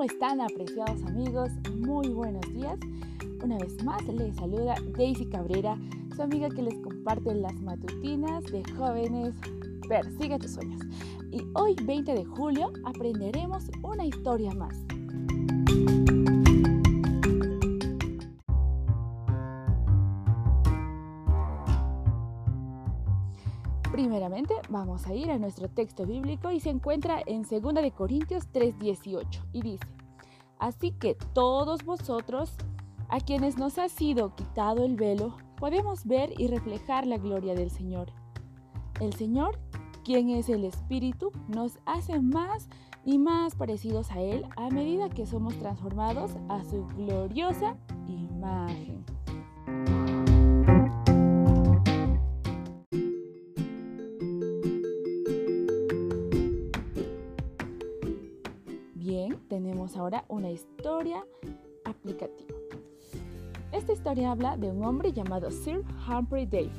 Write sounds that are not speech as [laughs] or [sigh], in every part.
¿Cómo están apreciados amigos? Muy buenos días. Una vez más les saluda Daisy Cabrera, su amiga que les comparte las matutinas de jóvenes Persigue tus sueños. Y hoy 20 de julio aprenderemos una historia más. Primeramente vamos a ir a nuestro texto bíblico y se encuentra en 2 de Corintios 3:18 y dice: Así que todos vosotros, a quienes nos ha sido quitado el velo, podemos ver y reflejar la gloria del Señor. El Señor, quien es el Espíritu, nos hace más y más parecidos a Él a medida que somos transformados a su gloriosa imagen. Ahora una historia aplicativa. Esta historia habla de un hombre llamado Sir Humphrey Davy.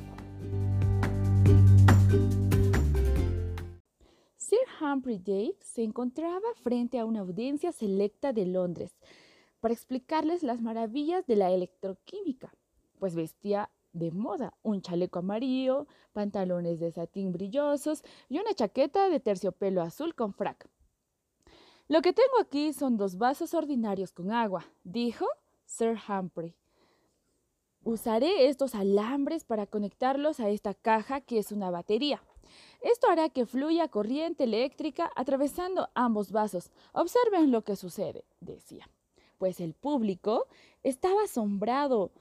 Sir Humphrey Davy se encontraba frente a una audiencia selecta de Londres para explicarles las maravillas de la electroquímica, pues vestía de moda un chaleco amarillo, pantalones de satín brillosos y una chaqueta de terciopelo azul con frac. Lo que tengo aquí son dos vasos ordinarios con agua, dijo Sir Humphrey. Usaré estos alambres para conectarlos a esta caja que es una batería. Esto hará que fluya corriente eléctrica atravesando ambos vasos. Observen lo que sucede, decía. Pues el público estaba asombrado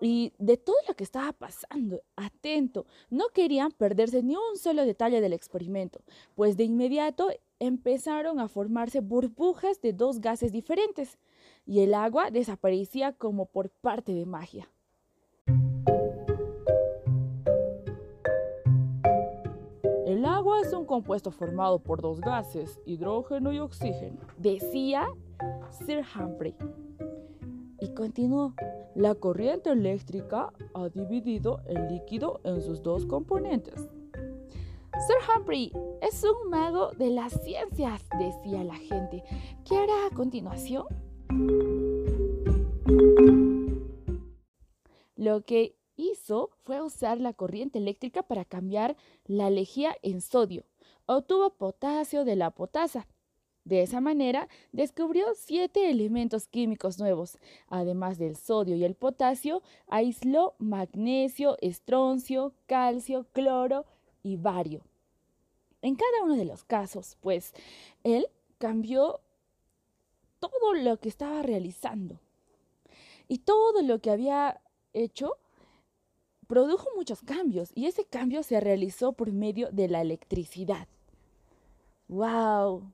y de todo lo que estaba pasando, atento. No querían perderse ni un solo detalle del experimento, pues de inmediato empezaron a formarse burbujas de dos gases diferentes y el agua desaparecía como por parte de magia. El agua es un compuesto formado por dos gases, hidrógeno y oxígeno, decía Sir Humphrey. Y continuó, la corriente eléctrica ha dividido el líquido en sus dos componentes. Sir Humphrey es un mago de las ciencias, decía la gente. ¿Qué hará a continuación? Lo que hizo fue usar la corriente eléctrica para cambiar la lejía en sodio. Obtuvo potasio de la potasa. De esa manera, descubrió siete elementos químicos nuevos. Además del sodio y el potasio, aisló magnesio, estroncio, calcio, cloro y bario. En cada uno de los casos, pues, él cambió todo lo que estaba realizando. Y todo lo que había hecho produjo muchos cambios y ese cambio se realizó por medio de la electricidad. ¡Wow!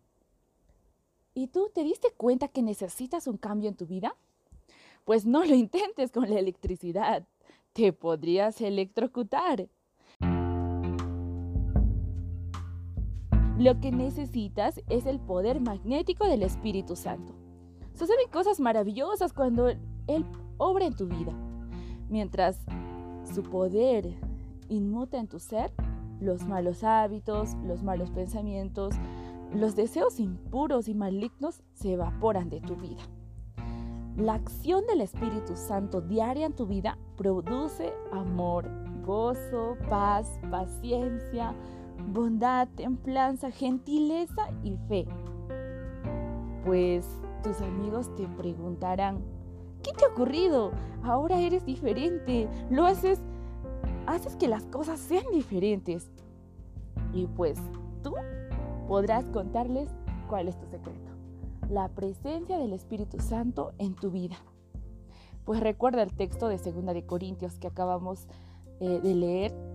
¿Y tú te diste cuenta que necesitas un cambio en tu vida? Pues no lo [laughs] intentes con la electricidad. Te podrías electrocutar. Lo que necesitas es el poder magnético del Espíritu Santo. Suceden cosas maravillosas cuando Él obra en tu vida. Mientras su poder inmuta en tu ser, los malos hábitos, los malos pensamientos, los deseos impuros y malignos se evaporan de tu vida. La acción del Espíritu Santo diaria en tu vida produce amor, gozo, paz, paciencia, bondad, templanza, gentileza y fe. Pues tus amigos te preguntarán, ¿qué te ha ocurrido? Ahora eres diferente, lo haces, haces que las cosas sean diferentes. Y pues tú podrás contarles cuál es tu secreto. La presencia del Espíritu Santo en tu vida. Pues recuerda el texto de 2 de Corintios que acabamos eh, de leer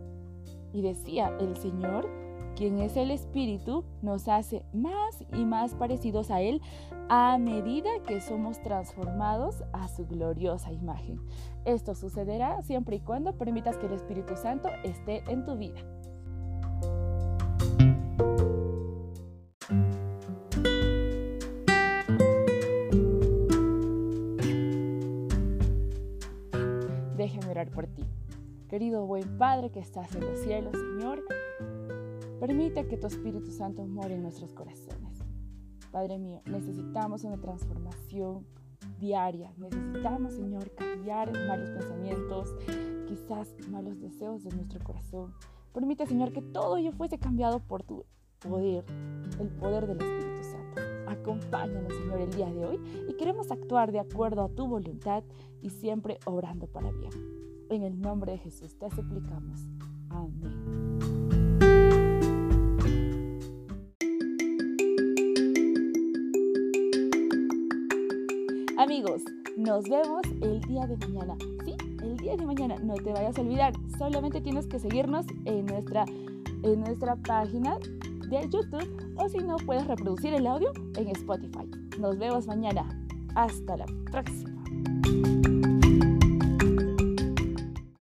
y decía, el Señor, quien es el Espíritu, nos hace más y más parecidos a Él a medida que somos transformados a su gloriosa imagen. Esto sucederá siempre y cuando permitas que el Espíritu Santo esté en tu vida. Déjame orar por ti. Querido buen Padre que estás en los cielos, Señor, permite que tu Espíritu Santo more en nuestros corazones. Padre mío, necesitamos una transformación diaria. Necesitamos, Señor, cambiar malos pensamientos, quizás malos deseos de nuestro corazón. Permite, Señor, que todo ello fuese cambiado por tu poder, el poder del Espíritu Santo. Acompáñanos, Señor, el día de hoy y queremos actuar de acuerdo a tu voluntad y siempre obrando para bien. En el nombre de Jesús te suplicamos. Amén. Amigos, nos vemos el día de mañana. Sí, el día de mañana. No te vayas a olvidar. Solamente tienes que seguirnos en nuestra, en nuestra página de YouTube o si no, puedes reproducir el audio en Spotify. Nos vemos mañana. Hasta la próxima.